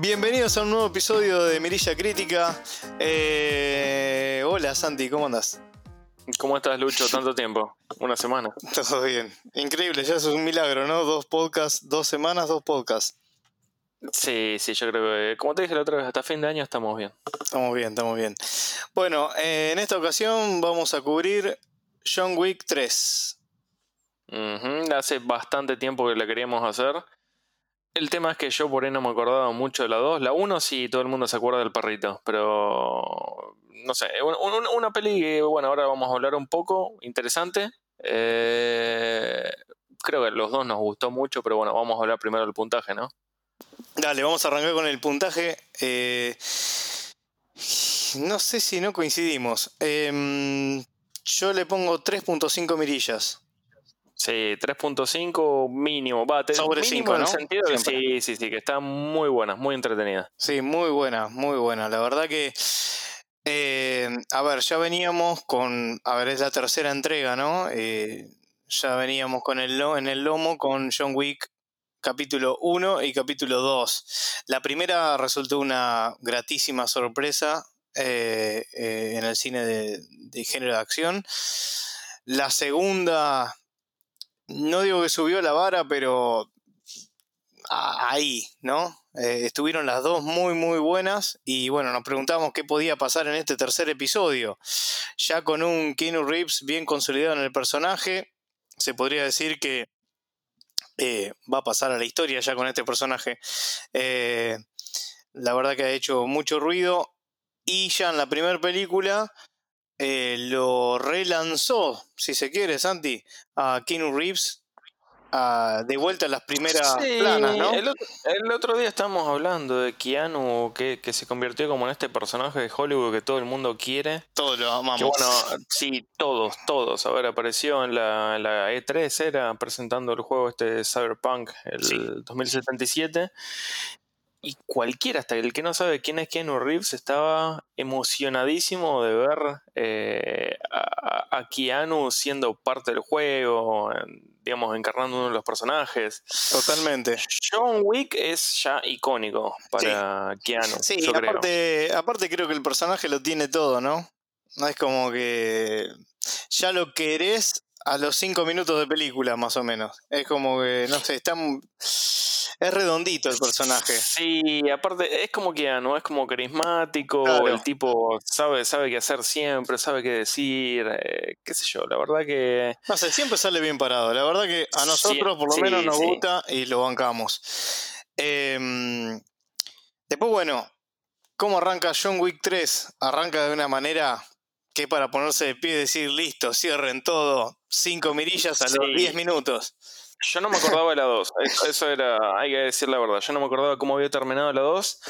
Bienvenidos a un nuevo episodio de Mirilla Crítica. Eh, hola Santi, ¿cómo andas? ¿Cómo estás, Lucho? Tanto tiempo. Una semana. Todo bien. Increíble, ya es un milagro, ¿no? Dos podcasts, dos semanas, dos podcasts. Sí, sí, yo creo que, como te dije la otra vez, hasta fin de año estamos bien. Estamos bien, estamos bien. Bueno, eh, en esta ocasión vamos a cubrir John Wick 3. Ujú, Hace bastante tiempo que la queríamos hacer. El tema es que yo por ahí no me acordaba mucho de la 2. La 1 sí, todo el mundo se acuerda del perrito, pero no sé, un- un- una peli que, bueno, ahora vamos a hablar un poco, interesante. Eh, creo que los dos nos gustó mucho, pero bueno, vamos a hablar primero del puntaje, ¿no? Dale, vamos a arrancar con el puntaje. Eh, no sé si no coincidimos. Em, yo le pongo 3.5 mirillas. Sí, 3.5 mínimo. Va, te- Sobre mínimo cinco, en el sentido de Siempre. sí, sí, sí, que está muy buena, muy entretenida. Sí, muy buena, muy buena. La verdad que, eh, a ver, ya veníamos con, a ver, es la tercera entrega, ¿no? Eh, ya veníamos con el, en el lomo con John Wick capítulo 1 y capítulo 2. La primera resultó una gratísima sorpresa eh, en el cine de, de género de acción. La segunda, no digo que subió la vara, pero ahí, ¿no? Eh, estuvieron las dos muy, muy buenas y bueno, nos preguntamos qué podía pasar en este tercer episodio. Ya con un Keanu Reeves bien consolidado en el personaje, se podría decir que eh, va a pasar a la historia ya con este personaje. Eh, la verdad que ha hecho mucho ruido y ya en la primera película eh, lo relanzó, si se quiere, Santi, a Keanu Reeves. a- de vuelta a las primeras Sí, planas, ¿no? el, otro, el otro día estábamos hablando de Keanu, que, que se convirtió como en este personaje de Hollywood que todo el mundo quiere. Todos lo amamos. Que bueno, sí, todos, todos. A ver, apareció en la, en la E3, era presentando el juego este Cyberpunk, el Sí. 2077. Y cualquiera, hasta el que no sabe quién es Keanu Reeves, estaba emocionadísimo de ver eh, a, a Keanu siendo parte del juego, digamos, encarnando uno de los personajes. Totalmente. John Wick es ya icónico para Keanu. Sí, yo creo. aparte, aparte creo que el personaje lo tiene todo, ¿no? No es como que ya lo querés a los cinco minutos de película, más o menos. Es como que, no sé, está... Es redondito el personaje. Sí, aparte es como Keanu, es como carismático, Claro. el tipo sabe, sabe qué hacer siempre, sabe qué decir, eh, qué sé yo, la verdad que No sé, siempre sale bien parado. La verdad que a Sí, nosotros por lo sí, menos nos sí. gusta y lo bancamos. Em, después, bueno, ¿cómo arranca John Wick 3? Arranca de una manera que para ponerse de pie y decir, listo, cierren todo, cinco mirillas a los Sí. 10 minutos. yo no me acordaba de la 2, eso era, hay que decir la verdad, yo no me acordaba cómo había terminado la 2.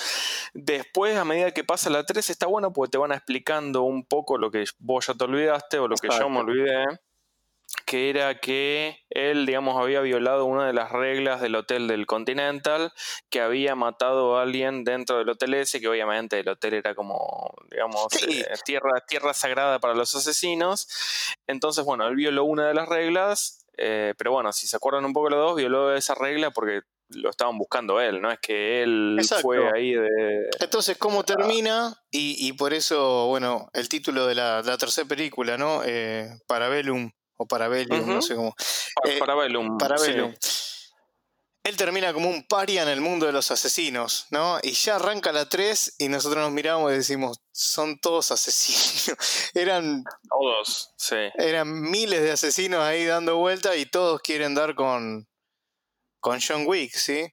Después, a medida que pasa la 3, está bueno porque te van explicando un poco lo que vos ya te olvidaste o lo que yo me olvidé. Que era que él, digamos, había violado una de las reglas del hotel del Continental, que había matado a alguien dentro del hotel ese, que obviamente el hotel era como, digamos, Sí. eh, tierra, tierra sagrada para los asesinos. Entonces, bueno, él violó una de las reglas, eh, pero bueno, si se acuerdan un poco los dos, violó esa regla porque lo estaban buscando él, no es que él Exacto. fue ahí de... Entonces, ¿cómo termina? Y, y por eso, bueno, el título de la, la tercera película, ¿no? Eh, Parabellum o Parabellum, no Ujú. sé cómo. Pa- Eh, Parabellum. Parabellum. sí. Él termina como un paria en el mundo de los asesinos, ¿no? Y ya arranca la 3 y nosotros nos miramos y decimos, son todos asesinos. eran, Todos, sí. eran miles de asesinos ahí dando vuelta y todos quieren dar con, con John Wick, ¿sí?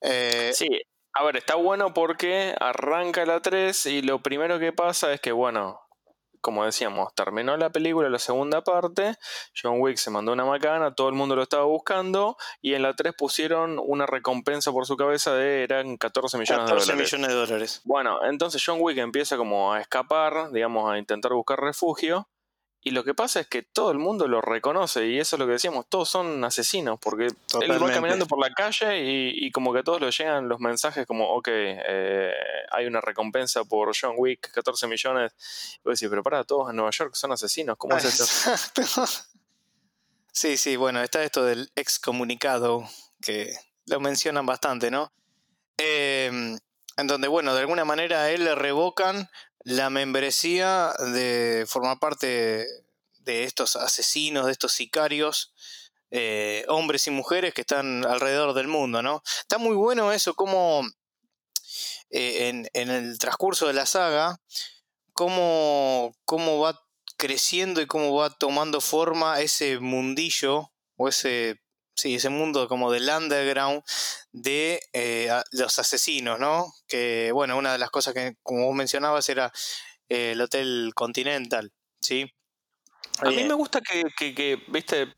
Eh, Sí, a ver, está bueno porque arranca la 3 y lo primero que pasa es que, bueno, como decíamos, terminó la película, la segunda parte, John Wick se mandó una macana, todo el mundo lo estaba buscando y en la 3 pusieron una recompensa por su cabeza de, eran 14 millones 14 de dólares. millones de dólares. Bueno, entonces John Wick empieza como a escapar, digamos, a intentar buscar refugio. Y lo que pasa es que todo el mundo lo reconoce, y eso es lo que decíamos, todos son asesinos, porque él va caminando por la calle y, y como que a todos le llegan los mensajes como, ok, eh, hay una recompensa por John Wick, 14 millones. Y vos decís, pero para, todos en Nueva York son asesinos, ¿cómo es esto? Sí, sí, bueno, está esto del excomunicado, que lo mencionan bastante, ¿no? Eh, en donde, bueno, de alguna manera a él le revocan la membresía de formar parte de estos asesinos, de estos sicarios, eh, hombres y mujeres que están alrededor del mundo, ¿no? Está muy bueno eso, como eh, en, en, el transcurso de la saga, cómo, cómo va creciendo y cómo va tomando forma ese mundillo o ese sí, ese mundo como del underground de eh, los asesinos, ¿no? Que, bueno, una de las cosas que, como vos mencionabas, era eh, el Hotel Continental, ¿sí? A mí me gusta que, que, viste,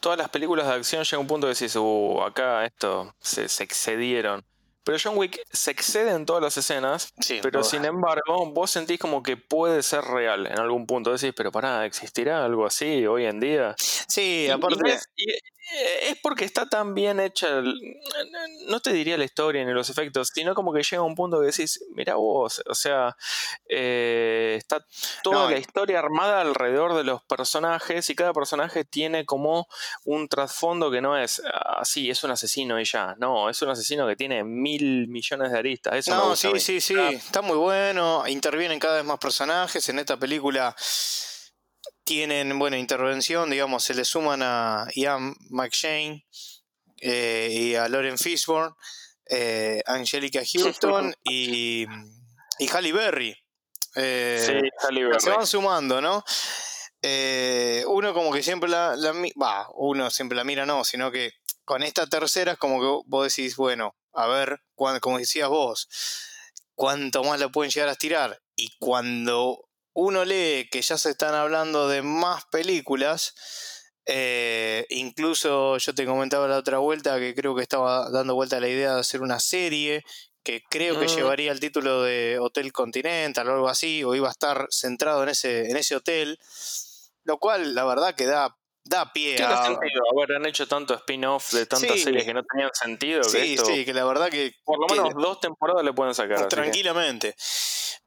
todas las películas de acción llega un punto de decís, uh, acá esto se, se excedieron. Pero John Wick se excede en todas las escenas, pero sin embargo, vos sentís como que puede ser real en algún punto. Decís, pero pará, ¿existirá algo así hoy en día? Sí, aparte. Eh, es porque está tan bien hecha, no te diría la historia ni los efectos, sino como que llega un punto que decís, mira vos, o sea, eh, está toda la historia armada alrededor de los personajes y cada personaje tiene como un trasfondo que no es así, ah, es un asesino y ya, no, es un asesino que tiene mil millones de aristas. Eso no, sí, sí, sí, está muy bueno, intervienen cada vez más personajes en esta película tienen buena intervención, digamos, se le suman a Ian McShane eh, y a Lauren Fishburne, eh, Angelica Houston y, y Halle Berry. Eh, sí, Halle Berry. Se van sumando, ¿no? uno como que siempre la, va, uno siempre la mira, no, sino que con esta tercera es como que vos decís, bueno, a ver, como decías vos, cuánto más la pueden llegar a estirar. Y cuando uno lee que ya se están hablando de más películas, eh, incluso yo te comentaba la otra vuelta que creo que estaba dando vuelta la idea de hacer una serie que creo que mm. llevaría el título de Hotel Continental o algo así, o iba a estar centrado en ese, en ese hotel, lo cual la verdad que da, da pie a... sentido? han hecho tanto spin-off de tantas series que no tenían sentido. Sí, sí, que la verdad que... Por lo menos dos temporadas le pueden sacar. Tranquilamente.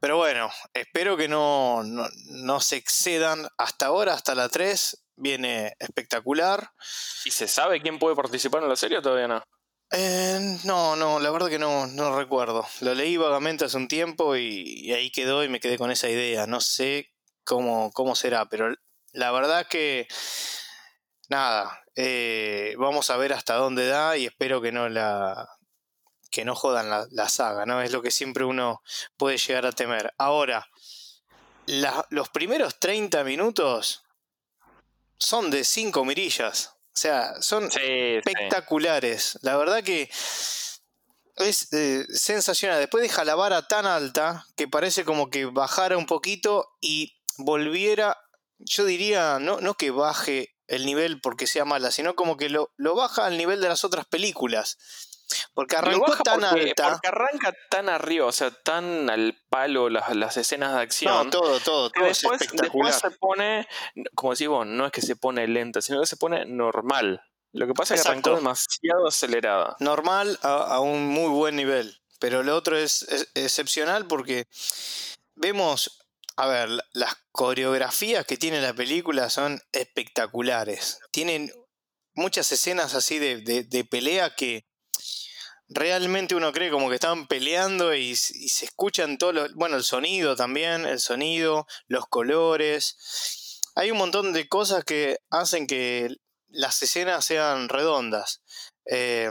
Pero bueno, espero que no, no, se excedan. Hasta ahora, hasta la 3, viene espectacular. ¿Y se sabe quién puede participar en la serie o todavía no? Eh, no, no, la verdad que no, no recuerdo. Lo leí vagamente hace un tiempo y, ahí quedó y me quedé con esa idea. No sé cómo, cómo será, pero la verdad que nada, eh, vamos a ver hasta dónde da y espero que no la, que no jodan la, saga, ¿no? Es lo que siempre uno puede llegar a temer. Ahora, los primeros 30 minutos son de 5 mirillas. O sea, son espectaculares. La verdad que es eh, sensacional. Después deja la vara tan alta que parece como que bajara un poquito y volviera, yo diría, no, no que baje el nivel porque sea mala, sino como que lo, lo baja al nivel de las otras películas. Porque arrancó tan alta. Porque arranca tan arriba, o sea, tan al palo las, las escenas de acción. No, todo, todo, todo después, es se pone, como decís vos, no es que se pone lenta, sino que se pone normal. Lo que pasa es que arrancó demasiado acelerada. Normal a, un muy buen nivel. Pero lo otro es, excepcional porque vemos, a ver, las coreografías que tiene la película son espectaculares. Tienen muchas escenas así de, de pelea que realmente uno cree como que están peleando y, se escuchan todo lo, bueno, el sonido también, el sonido, los colores. Hay un montón de cosas que hacen que las escenas sean redondas. Eh,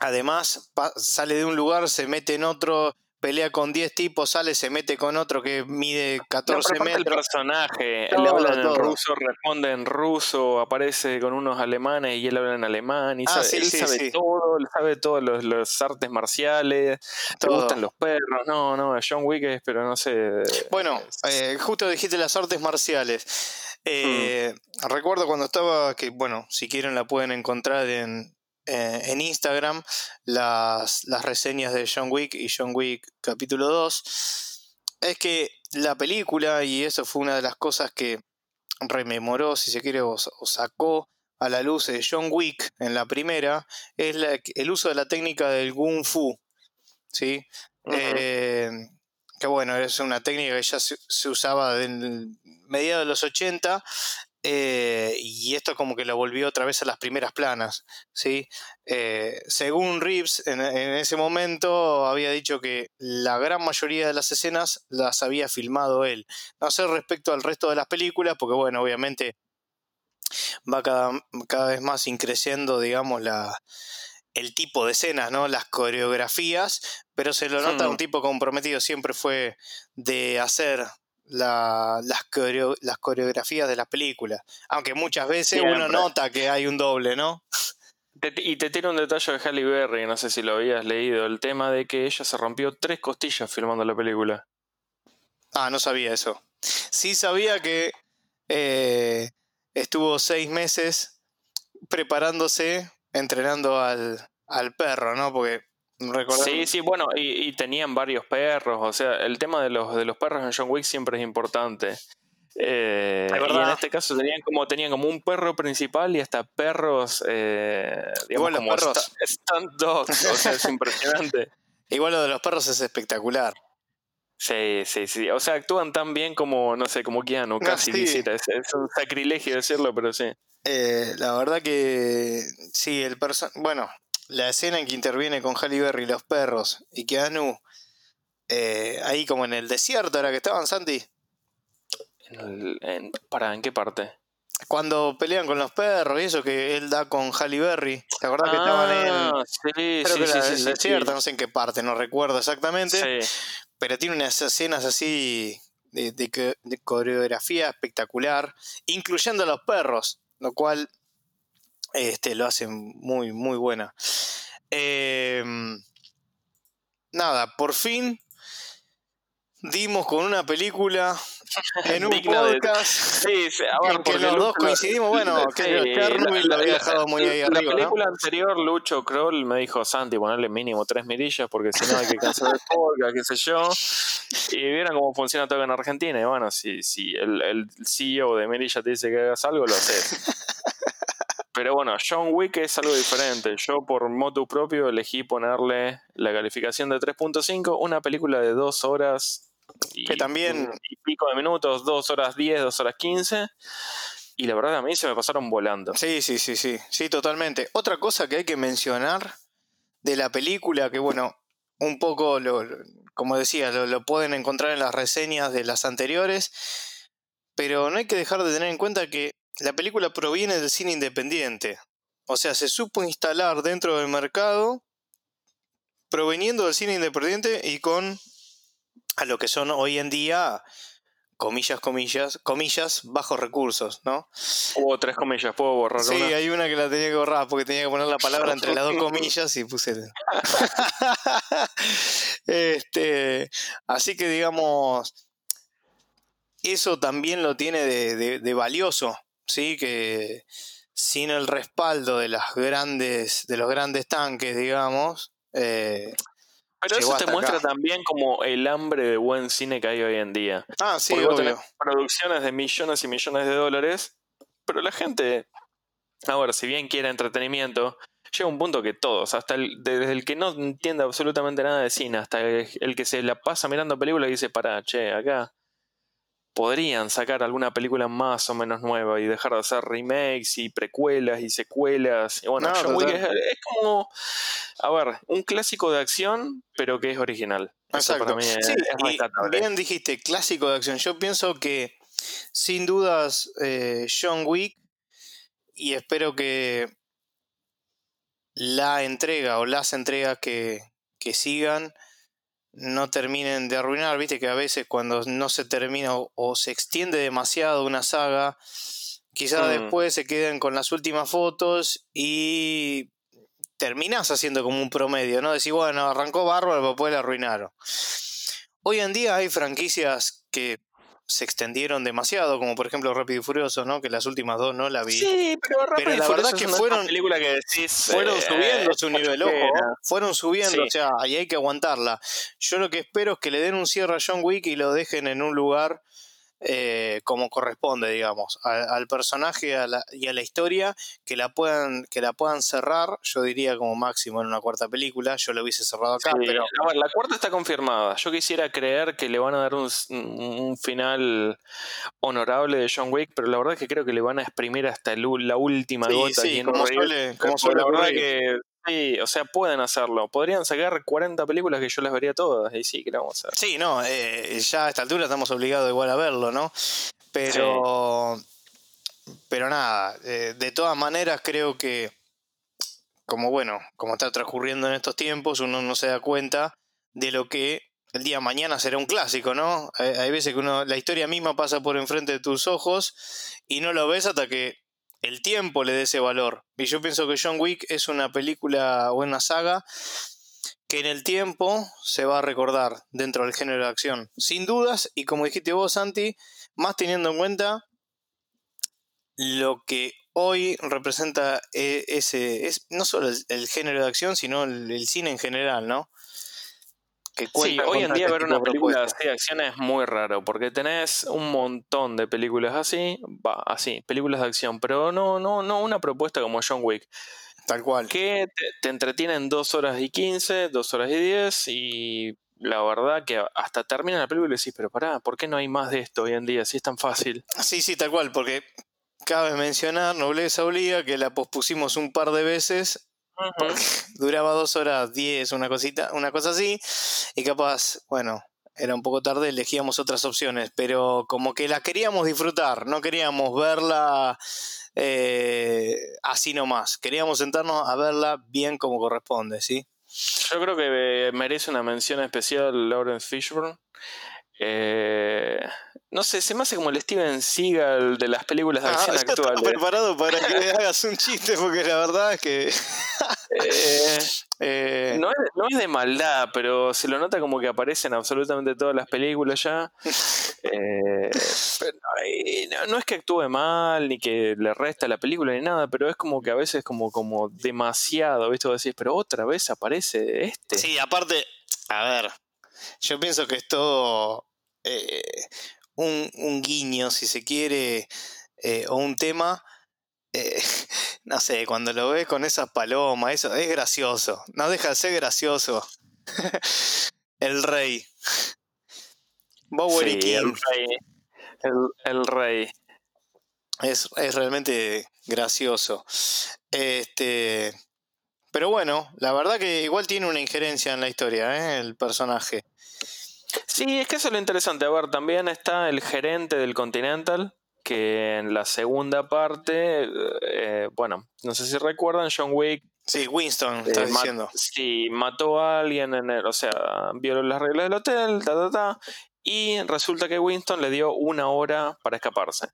además, sale de un lugar, se mete en otro, pelea con 10 tipos, sale, se mete con otro que mide 14 metros. El personaje, le habla en ruso, responde en ruso, aparece con unos alemanes y él habla en alemán. Y ah, sabe, él sabe todo, él sabe todos los, artes marciales, te gustan los perros. No, no, John Wick es, pero no sé. Bueno, eh, justo dijiste las artes marciales. Eh, hmm. Recuerdo cuando estaba, que bueno, si quieren la pueden encontrar en, eh, en Instagram las, las, reseñas de John Wick y John Wick capítulo 2, es que la película, y eso fue una de las cosas que rememoró, si se quiere, o, sacó a la luz de John Wick en la primera, es el uso de la técnica del Kung Fu. ¿sí? Eh, que bueno, es una técnica que ya se, usaba en mediados de los 80 eh, y esto como que lo volvió otra vez a las primeras planas, ¿sí? Eh, según Reeves, en, ese momento había dicho que la gran mayoría de las escenas las había filmado él. No sé respecto al resto de las películas, porque bueno, obviamente va cada, cada vez más increciendo, digamos, la, el tipo de escenas, ¿no? Las coreografías, pero se lo nota un hmm. tipo comprometido, siempre fue de hacer las, las, coreografías de las películas. Aunque muchas veces uno nota que hay un doble, ¿no? y te tiene un detalle de Halle Berry, no sé si lo habías leído, el tema de que ella se rompió tres costillas filmando la película. Ah, no sabía eso. Sí sabía que eh, estuvo seis meses preparándose, entrenando al, al perro, ¿no? Porque Sí, sí, bueno, y, tenían varios perros, o sea, el tema de los, de los perros en John Wick siempre es importante. Eh, y en este caso tenían como, tenían como un perro principal y hasta perros, eh, digamos, como perros. Stunt dogs, o sea, es impresionante. Igual lo de los perros es espectacular. Sí, sí, sí. O sea, actúan tan bien como, no sé, como Keanu, casi visita. Es, un sacrilegio decirlo, pero sí. Eh, la verdad que sí, el personaje. Bueno, la escena en que interviene con Halle Berry los perros y Keanu eh, ahí como en el desierto era que estaban Santi. ¿para en qué parte? cuando pelean con los perros y eso que él da con Halle Berry. ¿te acordás que estaban en ah, sí, sí, sí, el desierto no sé en qué parte no recuerdo exactamente pero tiene unas escenas así de, de coreografía espectacular incluyendo a los perros lo cual este, lo hacen muy, muy buena. Em, nada, por fin dimos con una película en un podcast sí, en que los dos coincidimos. Bueno, que Chernobyl lo había dejado muy ahí arriba. La película anterior, Lucho Kroll me dijo: Santi, ponerle mínimo tres mirillas porque si no hay que cancelar el podcast, qué sé yo. Y vieron cómo funciona todo en Argentina. Y bueno, si, si el, el CEO de Mirilla te dice que hagas algo, lo haces. Pero bueno, John Wick es algo diferente. Yo por motu propio elegí ponerle la calificación de 3.5, una película de 2 horas y, que también... y pico de minutos, 2 horas 10, 2 horas 15. Y la verdad a mí se me pasaron volando. Sí, sí, sí, sí, sí, totalmente. Otra cosa que hay que mencionar de la película, que bueno, un poco, lo, como decía, lo, lo pueden encontrar en las reseñas de las anteriores, pero no hay que dejar de tener en cuenta que la película proviene del cine independiente. O sea, se supo instalar dentro del mercado proveniendo del cine independiente y con a lo que son hoy en día comillas, comillas, comillas, bajos recursos, ¿no? Hubo tres comillas, ¿puedo borrar sí, hay una que la tenía que borrar porque tenía que poner la palabra entre las dos comillas y puse... este, así que digamos, eso también lo tiene de valioso ¿sí? que sin el respaldo de las grandes, de los grandes tanques, digamos. Eh, pero eso te muestra también como el hambre de buen cine que hay hoy en día. Ah, sí, obvio. producciones de millones y millones de dólares, pero la gente, a ver, si bien quiere entretenimiento, llega un punto que todos, hasta el, desde el que no entiende absolutamente nada de cine, hasta el, el que se la pasa mirando películas y dice, para, che, acá podrían sacar alguna película más o menos nueva y dejar de hacer remakes y precuelas y secuelas. Y bueno, John Wick es, como, a ver, un clásico de acción, pero que es original. Exacto. sí, bien dijiste, clásico de acción. Yo pienso que, sin dudas, eh, John Wick, y espero que la entrega o las entregas que, que sigan no terminen de arruinar, viste que a veces cuando no se termina o, se extiende demasiado una saga, quizás mm. después se queden con las últimas fotos y terminas haciendo como un promedio, ¿no? Decir, bueno, arrancó bárbaro, pero después la arruinaron. Hoy en día hay franquicias que se extendieron demasiado, como por ejemplo Rápido y Furioso, ¿no? Que las últimas dos no la vi. Sí, pero Rápido la verdad es que fueron, película que decís, fueron eh, subiendo su nivel, ojo, fueron subiendo, o sea, ahí hay que aguantarla. Yo lo que espero es que le den un cierre a John Wick y lo dejen en un lugar eh, como corresponde, digamos, al personaje y a la historia, que la puedan, que la puedan cerrar, yo diría como máximo en una cuarta película, yo lo hubiese cerrado acá, pero... la cuarta está confirmada, yo quisiera creer que le van a dar un, final honorable de John Wick, pero la verdad es que creo que le van a exprimir hasta la última gota. Sí, como suele, como suele la verdad que Sí, o sea, pueden hacerlo. Podrían sacar 40 películas que yo las vería todas. Y sí, que vamos a hacer. Sí, no, eh, ya a esta altura estamos obligados igual a verlo, ¿no? Pero. Pero nada, eh, de todas maneras creo que. Como bueno, como está transcurriendo en estos tiempos, uno no se da cuenta de lo que el día de mañana será un clásico, ¿no? Hay, hay veces que uno, la historia misma pasa por enfrente de tus ojos y no lo ves hasta que el tiempo le dé ese valor. Y yo pienso que John Wick es una película o una saga que en el tiempo se va a recordar dentro del género de acción. Sin dudas, y como dijiste vos, Santi, más teniendo en cuenta lo que hoy representa e, ese, es no solo el, género de acción, sino el, cine en general, ¿no? Sí, hoy en día este ver una película de acción es muy raro, porque tenés un montón de películas así, va, así, películas de acción, pero no, no, no una propuesta como John Wick. Tal cual. Que te, entretienen dos horas y quince, dos horas y diez, y la verdad que hasta termina la película y decís, pero pará, ¿por qué no hay más de esto hoy en día? Si es tan fácil. Sí, sí, tal cual, porque cabe mencionar, nobleza obliga, que la pospusimos un par de veces duraba dos horas diez, una cosita, una cosa así, y capaz, bueno, era un poco tarde, elegíamos otras opciones, pero como que la queríamos disfrutar, no queríamos verla eh, así nomás, queríamos sentarnos a verla bien como corresponde, ¿sí? Yo creo que merece una mención especial Lawrence Fishburne. Eh, no sé, se me hace como el Steven Seagal de las películas de ah, acción actuales. preparado para que hagas un chiste, porque la verdad es que. Eh, eh, no, es, de maldad, pero se lo nota como que aparecen absolutamente todas las películas ya. no, es que actúe mal, ni que le resta la película, ni nada, pero es como que a veces como, como demasiado, ¿viste? Vos decís, pero otra vez aparece este. Sí, aparte, a ver, yo pienso que es todo un, guiño, si se quiere, eh, o un tema, eh, no sé, cuando lo ves con esas palomas, eso es gracioso, no deja de ser gracioso. el rey. Bowery King. El rey. El, rey. Es, es, realmente gracioso. Este. Pero bueno, la verdad que igual tiene una injerencia en la historia, ¿eh? el personaje. Sí, es que eso es lo interesante. A ver, también está el gerente del Continental, que en la segunda parte, eh, bueno, no sé si recuerdan, John Wick. Sí, Winston, eh, está diciendo. Sí, mató a alguien en el, o sea, violó las reglas del hotel, ta, ta, ta, y resulta que Winston le dio una hora para escaparse.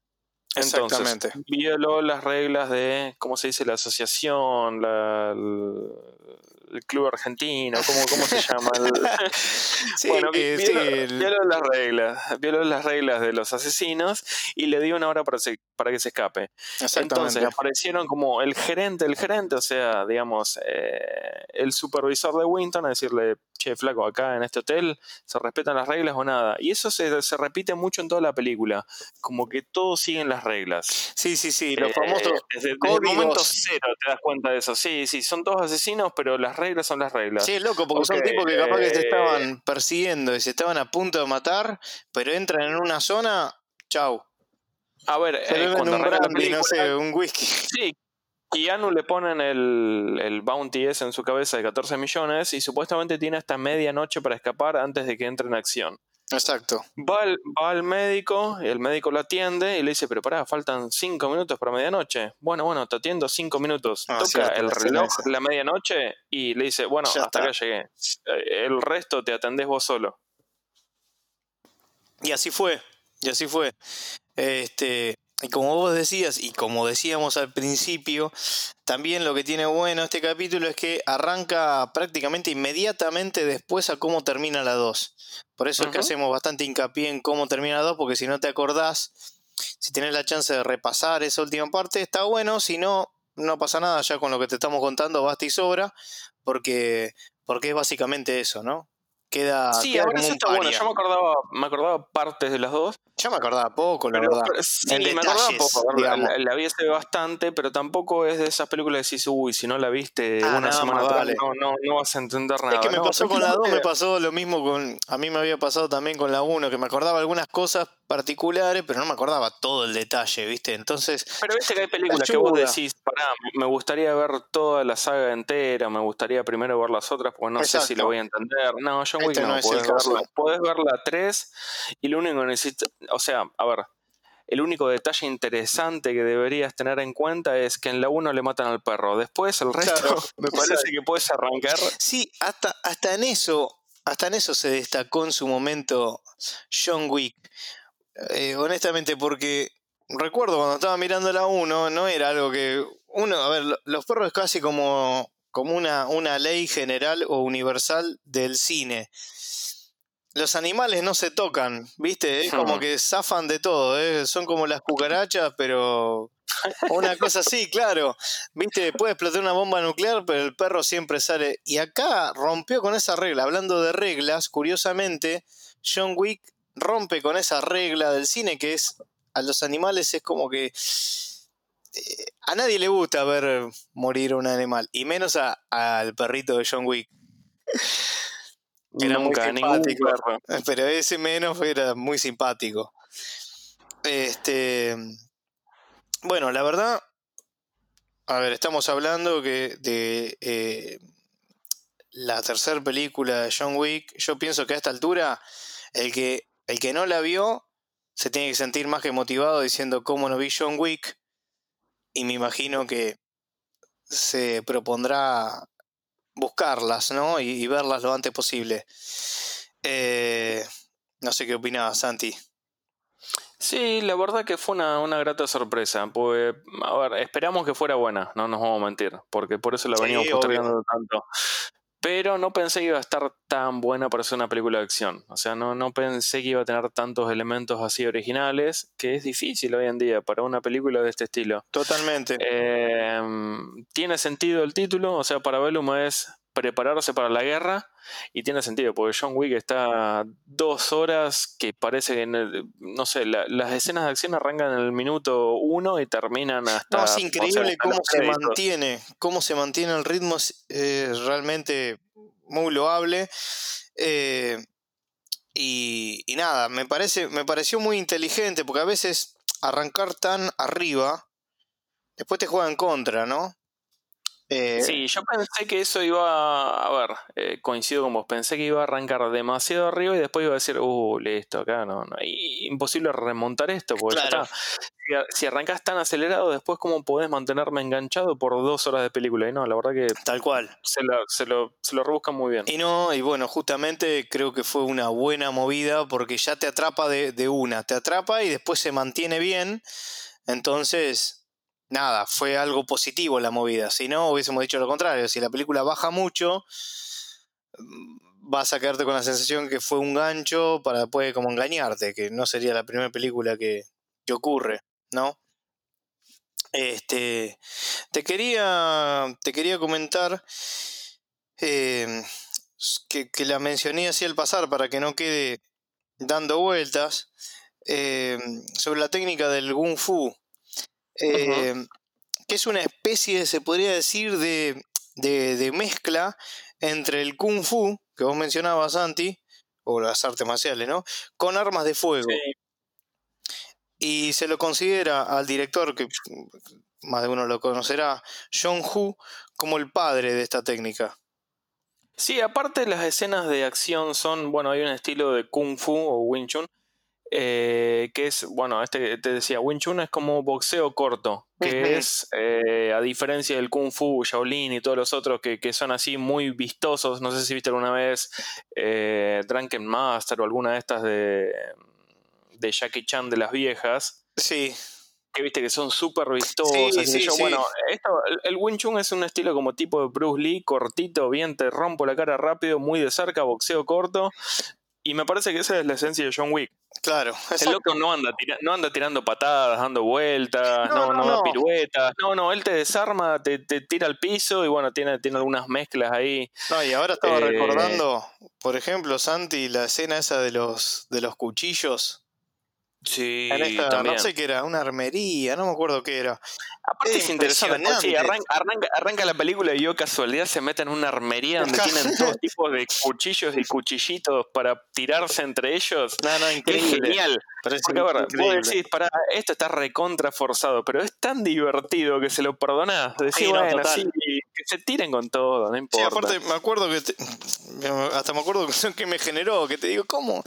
Entonces, violó las reglas de, ¿cómo se dice? La asociación, la, el club argentino, ¿cómo, cómo se llama? bueno, violó, las reglas, violó las reglas de los asesinos y le dio una hora para, que se escape. Entonces aparecieron como el gerente, el gerente, o sea, digamos, eh, el supervisor de Winton a decirle, che, flaco, acá en este hotel se respetan las reglas o nada. Y eso se, se repite mucho en toda la película, como que todos siguen las reglas. Sí, sí, sí, los eh, famosos desde, el momento cero te das cuenta de eso. Sí, sí, son todos asesinos, pero las reglas son las reglas. Sí, es loco, porque son tipos que capaz que se estaban persiguiendo y se estaban a punto de matar, pero entran en una zona, chau. A ver, eh, cuando un brandy, no sé, un whisky. Sí, Keanu le ponen el, el bounty ese en su cabeza de 14 millones y supuestamente tiene hasta medianoche para escapar antes de que entre en acción. Exacto. Va al, va al médico, y el médico lo atiende y le dice, pero pará, faltan 5 minutos para medianoche. Bueno, bueno, te atiendo 5 minutos. Ah, Toca el reloj la medianoche y le dice, bueno, hasta acá llegué. El resto te atendés vos solo. Y así fue, y así fue. Este, y como vos decías, y como decíamos al principio, también lo que tiene bueno este capítulo es que arranca prácticamente inmediatamente después a cómo termina la 2. Por eso es que hacemos bastante hincapié en cómo termina la 2, porque si no te acordás, si tenés la chance de repasar esa última parte, está bueno, si no, no pasa nada, ya con lo que te estamos contando basta y sobra, porque, porque es básicamente eso, ¿no? Queda, sí, ahora eso está bueno. Yo me acordaba, me acordaba partes de las dos, Yo me acordaba poco, la verdad. sí, En me acordaba detalles, poco. La, la, la vi hace bastante, pero tampoco es de esas películas que decís, uy, si no la viste Ah, una semana más atrás, vale. no, no, no vas a entender nada. Es que me No, pasó con la 2, me pasó lo mismo con. A mí me había pasado también con la 1, que me acordaba algunas cosas particulares, pero no me acordaba todo el detalle, ¿viste? Entonces, Pero viste que hay películas que vos decís, pará, me gustaría ver toda la saga entera, me gustaría primero ver las otras, porque no sé si la voy a entender. No, John Wick Este no, no es el podés, verla, podés ver la 3 y lo único que necesitas, o sea, a ver, el único detalle interesante que deberías tener en cuenta es que en la 1 le matan al perro. Después el resto Claro, me parece que puedes arrancar. sí, hasta, hasta en eso. Hasta en eso se destacó en su momento John Wick. Eh, honestamente, porque recuerdo cuando estaba mirando la 1, no era algo que. Uno, a ver, lo- los perros es casi como, como una, una ley general o universal del cine. Los animales no se tocan, ¿viste? Es como Hmm. que zafan de todo, ¿eh? son como las cucarachas, pero una cosa así, claro. ¿Viste? Puede explotar una bomba nuclear, pero el perro siempre sale. Y acá rompió con esa regla. Hablando de reglas, curiosamente, John Wick rompe con esa regla del cine que es a los animales es como que eh, a nadie le gusta ver morir un animal, y menos a- al perrito de John Wick. Era muy Nunca, ningún simpático. perro. Pero ese menos era muy simpático. Este. Bueno, la verdad. A ver, estamos hablando que de eh, la tercera película de John Wick. Yo pienso que a esta altura, el que, el que no la vio se tiene que sentir más que motivado diciendo cómo no vi John Wick. Y me imagino que se propondrá buscarlas, ¿no? Y, y verlas lo antes posible. Eh, no sé qué opinabas, Santi. Sí, la verdad que fue una, una grata sorpresa. Pues, a ver, esperamos que fuera buena, no nos vamos a mentir, porque por eso la Sí, obvio. postergando tanto. Pero no pensé que iba a estar tan buena para ser una película de acción. O sea, no, no pensé que iba a tener tantos elementos así originales, que es difícil hoy en día para una película de este estilo. Totalmente. Eh, tiene sentido el título, o sea, Parabellum es prepararse para la guerra y tiene sentido porque John Wick está dos horas que parece que, en el- no sé, la- las escenas de acción arrancan en el minuto uno y terminan hasta... No, es o sea, increíble cómo se créditos. mantiene, cómo se mantiene el ritmo, es eh, realmente muy loable. Eh, y, y nada, me parece, me pareció muy inteligente, porque a veces arrancar tan arriba, después te juega en contra, ¿no? Eh, Sí, yo pensé que eso iba a, ver, eh, coincido con vos, pensé que iba a arrancar demasiado arriba y después iba a decir, uh, listo, acá no, no, y- imposible remontar esto, porque ya Claro. está. Si, si arrancas tan acelerado, después cómo podés mantenerme enganchado por dos horas de película, y no, la verdad que Tal cual. se lo, se lo, se lo rebuscan muy bien. Y no, y bueno, justamente creo que fue una buena movida porque ya te atrapa de, de una, te atrapa y después se mantiene bien. Entonces, nada, fue algo positivo la movida. Si no, hubiésemos dicho lo contrario. Si la película baja mucho, mm, vas a quedarte con la sensación que fue un gancho para después como engañarte, que no sería la primera película que, que ocurre, ¿no? Este, te quería, te quería comentar eh, que, que la mencioné así al pasar para que no quede dando vueltas eh, sobre la técnica del Kung Fu, eh, que es una especie, se podría decir, de, de, de mezcla entre el Kung Fu, que vos mencionabas, Santi, o las artes marciales, ¿no? Con armas de fuego. Sí. Y se lo considera al director, que más de uno lo conocerá, John Hu, como el padre de esta técnica. Sí, aparte las escenas de acción son, bueno, hay un estilo de Kung Fu o Wing Chun, eh, que es, bueno, este te decía, Wing Chun es como boxeo corto, que es, eh, a diferencia del Kung Fu, Shaolin y todos los otros que, que son así muy vistosos, no sé si viste alguna vez eh, Drunken Master o alguna de estas de, de Jackie Chan de las viejas, Sí, que viste que son súper vistosas. Sí, y qué sé sí, yo. sí. Bueno, esto, el, el Wing Chun es un estilo como tipo de Bruce Lee, cortito, bien, te rompo la cara rápido, muy de cerca, boxeo corto. Y me parece que esa es la esencia de John Wick. claro. El loco no anda, tira- no anda tirando patadas, dando vueltas, No, no, no, no, da no. piruetas. No, no, él te desarma, te, te tira al piso y bueno, tiene, tiene algunas mezclas ahí. No, y ahora estaba Eh, recordando, por ejemplo, Santi, la escena esa de los, de los cuchillos. Sí, En esta, también. no sé qué era, una armería, no me acuerdo qué era. Aparte Es es interesante, sí, arranca, arranca- arranca la película y yo casualidad se mete en una armería donde tienen todo tipo de cuchillos y cuchillitos para tirarse entre ellos. No, no, Es increíble. genial. Parece Porque a ver, vos increíble. decís, pará, esto está recontra forzado, pero es tan divertido que se lo perdonás. Decís, Sí, bueno, sí, que se tiren con todo, no Sí, importa. aparte me acuerdo que te- hasta me acuerdo que me generó, que te digo, ¿cómo?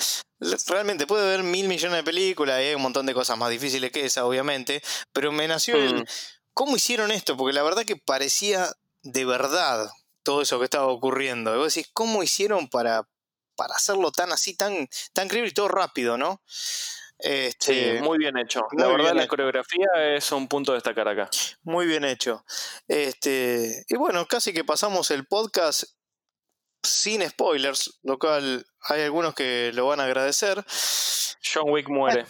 Realmente puede haber mil millones de películas y hay un montón de cosas más difíciles que esa, obviamente, pero me nació el Mm. ¿cómo hicieron esto? Porque la verdad que parecía de verdad todo eso que estaba ocurriendo. Y vos decís, ¿cómo hicieron para, para hacerlo tan así, tan, tan creíble y todo rápido, ¿no? Sí, Este, muy bien hecho. muy La verdad, la hecho. coreografía es un punto a destacar acá. Muy bien hecho. Este, y bueno, casi que pasamos el podcast sin spoilers, lo cual hay algunos que lo van a agradecer. John Wick muere.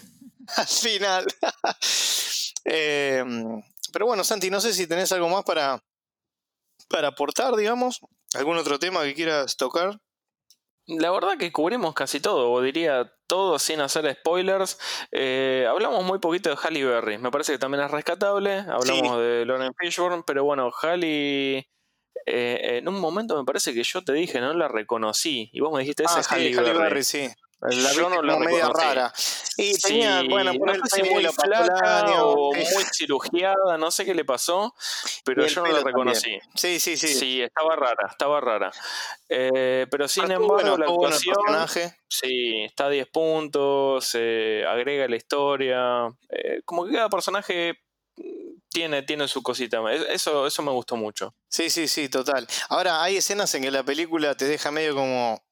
Al final. Eh, pero bueno, Santi, no sé si tenés algo más para, para aportar, digamos. ¿Algún otro tema que quieras tocar? La verdad que cubrimos casi todo, o diría todo sin hacer spoilers. Eh, hablamos muy poquito de Halle Berry, me parece que también es rescatable. Hablamos de Lauren Fishburne, pero bueno, Halle. Eh, en un momento me parece que yo te dije, no la reconocí. Y vos me dijiste, ese Ah, es sí, Halle Halle Berry. Sí. La Yo no la media reconocí. rara. Y tenía, Sí, bueno, por no el sé si muy flaca o Sí. muy cirugiada, no sé qué le pasó, pero yo no la reconocí. Sí, sí, sí. Sí. estaba rara, estaba rara. Eh, pero sin embargo, bueno, la bueno actuación, sí, está a 10 puntos, eh, agrega la historia. eh, como que cada personaje tiene, tiene su cosita. Es- Eso, eso me gustó mucho. Sí, sí, sí, total. Ahora, hay escenas en que la película te deja medio como.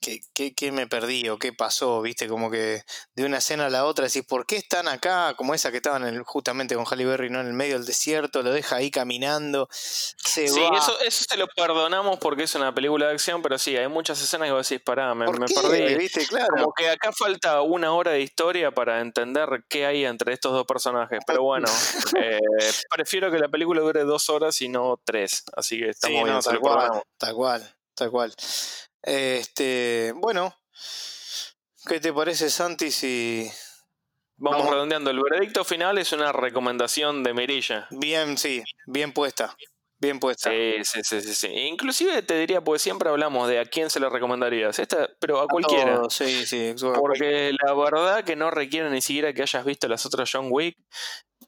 ¿Qué, qué, qué me perdí o qué pasó? ¿Viste? Como que de una escena a la otra decís, ¿por qué están acá? Como esa que estaban en el- justamente con Halle Berry, ¿no? En el medio del desierto, lo deja ahí caminando. Se Sí, va. eso, eso se lo perdonamos porque es una película de acción, pero sí, hay muchas escenas que vos decís, pará, me, ¿Por me qué? perdí. ¿Viste? Claro. Como que acá falta una hora de historia para entender qué hay entre estos dos personajes. Pero bueno, eh, prefiero que la película dure dos horas y no tres. Así que estamos Sí, bien, no, tal cual, tal cual, tal cual. Este, bueno, ¿qué te parece, Santi, si Vamos, Vamos. redondeando. El veredicto final es una recomendación de Mirilla. bien, sí, bien puesta, bien puesta? Sí, sí, sí, sí, sí. Inclusive te diría, porque siempre hablamos de a quién se lo recomendarías. Esta, pero a cualquiera. Todos, sí, sí. Porque la verdad que no requiere ni siquiera que hayas visto las otras John Wick.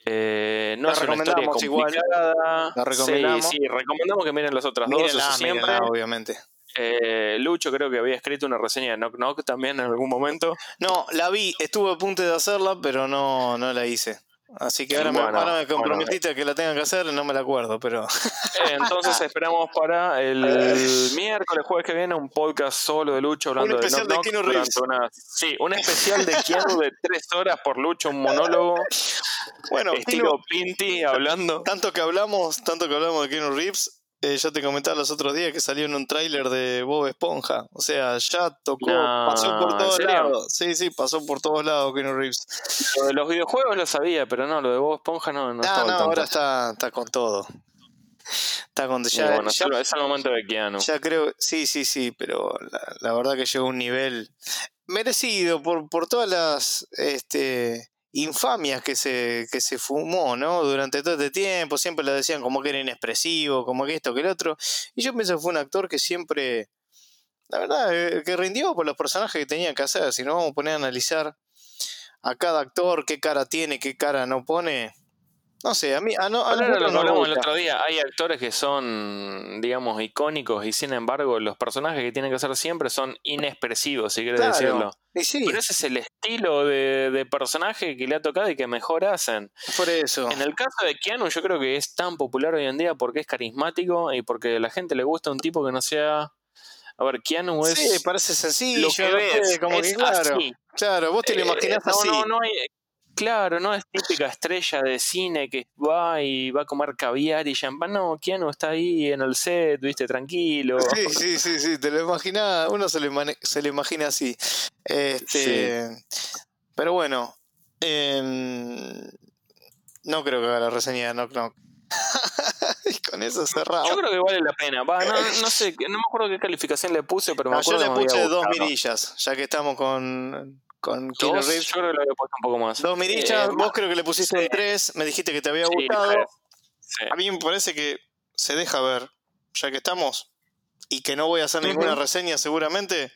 Eh, no La es una historia recomendamos igual. complicada. La recomendamos. Sí, sí, recomendamos que miren las otras dos, Mírenla, eso siempre. mírenla, obviamente. Eh, Lucho creo que había escrito una reseña de Knock Knock también en algún momento. No, la vi, estuve a punto de hacerla, pero no, no la hice. Así que ahora, me, ahora me bueno. comprometiste a que la tengan que hacer, no me la acuerdo, pero Eh, entonces esperamos para el miércoles, jueves que viene, un podcast solo de Lucho hablando Un de especial Knock de Knock Keanu Reeves. una- Sí, un especial de Keanu de tres horas por Lucho, un monólogo bueno, estilo Pinti hablando. tanto que hablamos, tanto que hablamos de Keanu Reeves, eh, yo te comentaba los otros días que salió en un tráiler de Bob Esponja. O sea, ya tocó, No, pasó por ¿en todos lados. Sí, sí, pasó por todos lados Keanu Reeves. Lo de los videojuegos lo sabía, pero no, lo de Bob Esponja no, no Ah, no, ahora está, está con todo. Está con ya, bueno, ya- es el momento de Keanu. Ya creo, sí, sí, sí, pero la, la verdad que llegó a un nivel merecido por, por todas las este, infamias que se, que se fumó, ¿no? Durante todo este tiempo, siempre le decían como que era inexpresivo, como que esto, que el otro. Y yo pienso que fue un actor que siempre, la verdad, eh, que rindió por los personajes que tenía que hacer. Si no vamos a poner a analizar a cada actor, qué cara tiene, qué cara no pone. No sé, a mí, a, no, a nosotros lo que hablamos el otro día. Hay actores que son, digamos, icónicos y sin embargo los personajes que tienen que hacer siempre son inexpresivos, si quieres Claro, decirlo. Y sí, Pero ese es el estilo de, de personaje que le ha tocado y que mejor hacen. por eso. En el caso de Keanu, yo creo que es tan popular hoy en día porque es carismático y porque a la gente le gusta un tipo que no sea. A ver, Keanu es. Sí, parece sencillo. lo que ves, sé, como es que claro. así. Claro, vos te lo Eh, imaginás no, así. No, no hay, claro, no es típica estrella de cine que va y va a comer caviar y champán. No, Keanu está ahí en el set, viste, tranquilo. Sí, sí, sí, sí, te lo imaginas, uno se lo, se lo imagina así. Este, Pero bueno, em, no creo que haga la reseña de Knock Knock. y con eso cerramos. Yo creo que vale la pena. Va, no, no sé, no me acuerdo qué calificación le puse, pero me No, yo acuerdo le que me puse dos mirillas, ya que estamos con, con Keanu yo creo que le había puesto un poco más. Dos mirillas, Eh, vos creo que le pusiste sí. un 3, me dijiste que te había gustado. Sí. A mí me parece que se deja ver, ya que estamos, y que no voy a hacer ninguna reseña seguramente,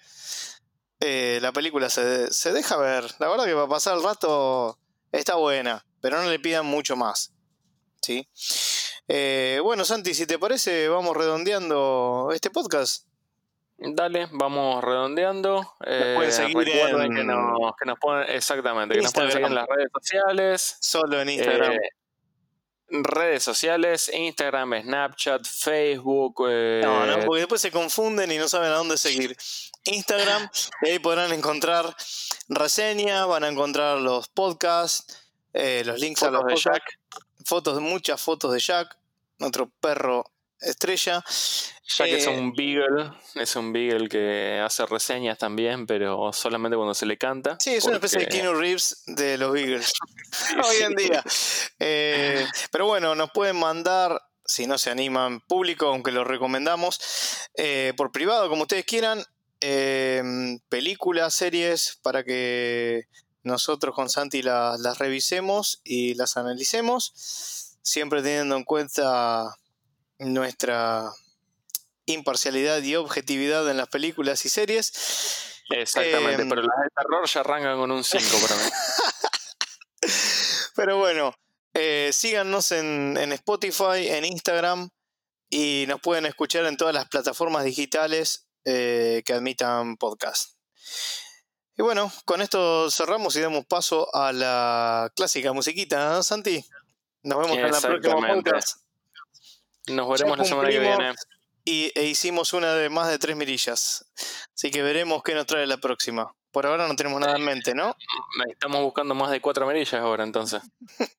eh, la película se, se deja ver. La verdad que para pasar el rato está buena, pero no le pidan mucho más. ¿sí? Eh, bueno, Santi, si te parece, vamos redondeando este podcast. Dale, vamos redondeando. Eh, pueden seguir recuerden en que nos, que nos pueden, exactamente, que nos pueden seguir en las Instagram. redes sociales. Solo en Instagram. Eh, redes sociales, Instagram, Snapchat, Facebook. eh, No, no, porque después se confunden y no saben a dónde seguir. Instagram, y ahí podrán encontrar reseñas, van a encontrar los podcasts, eh, los links a los fotos de podcasts, Jack. fotos, muchas fotos de Jack, nuestro perro estrella. Jack es Eh, un Beagle, es un Beagle que hace reseñas también, pero solamente cuando se le canta. Sí, es una especie de Keanu Reeves de los Beagles hoy en día. Eh, pero bueno, nos pueden mandar, si no se animan público, aunque lo recomendamos, eh, por privado, como ustedes quieran, películas, series, para que nosotros con Santi la- las revisemos y las analicemos, siempre teniendo en cuenta nuestra imparcialidad y objetividad en las películas y series. Exactamente, Em, pero las de terror ya arrancan con un 5 para mí. Pero bueno, eh, síganos en, en Spotify, en Instagram y nos pueden escuchar en todas las plataformas digitales eh, que admitan podcast. Y bueno, con esto cerramos y damos paso a la clásica musiquita, ¿no, Santi? Nos vemos en la próxima podcast. Nos veremos la semana que viene. Y, e hicimos una de más de tres mirillas. Así que veremos qué nos trae la próxima. Por ahora no tenemos nada en mente, ¿no? Estamos buscando más de 4 mirillas ahora entonces.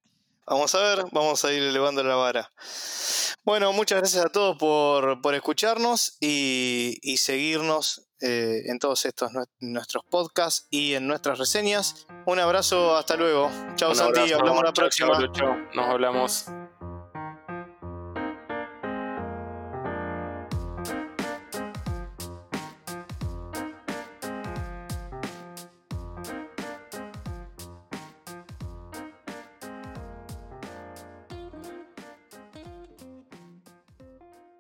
Vamos a ver, vamos a ir elevando la vara. Bueno, muchas gracias a todos por, por escucharnos y, y seguirnos eh, en todos estos nue- nuestros podcasts y en nuestras reseñas. Un abrazo, hasta luego. Chao Santi, hablamos la próxima. Nos hablamos.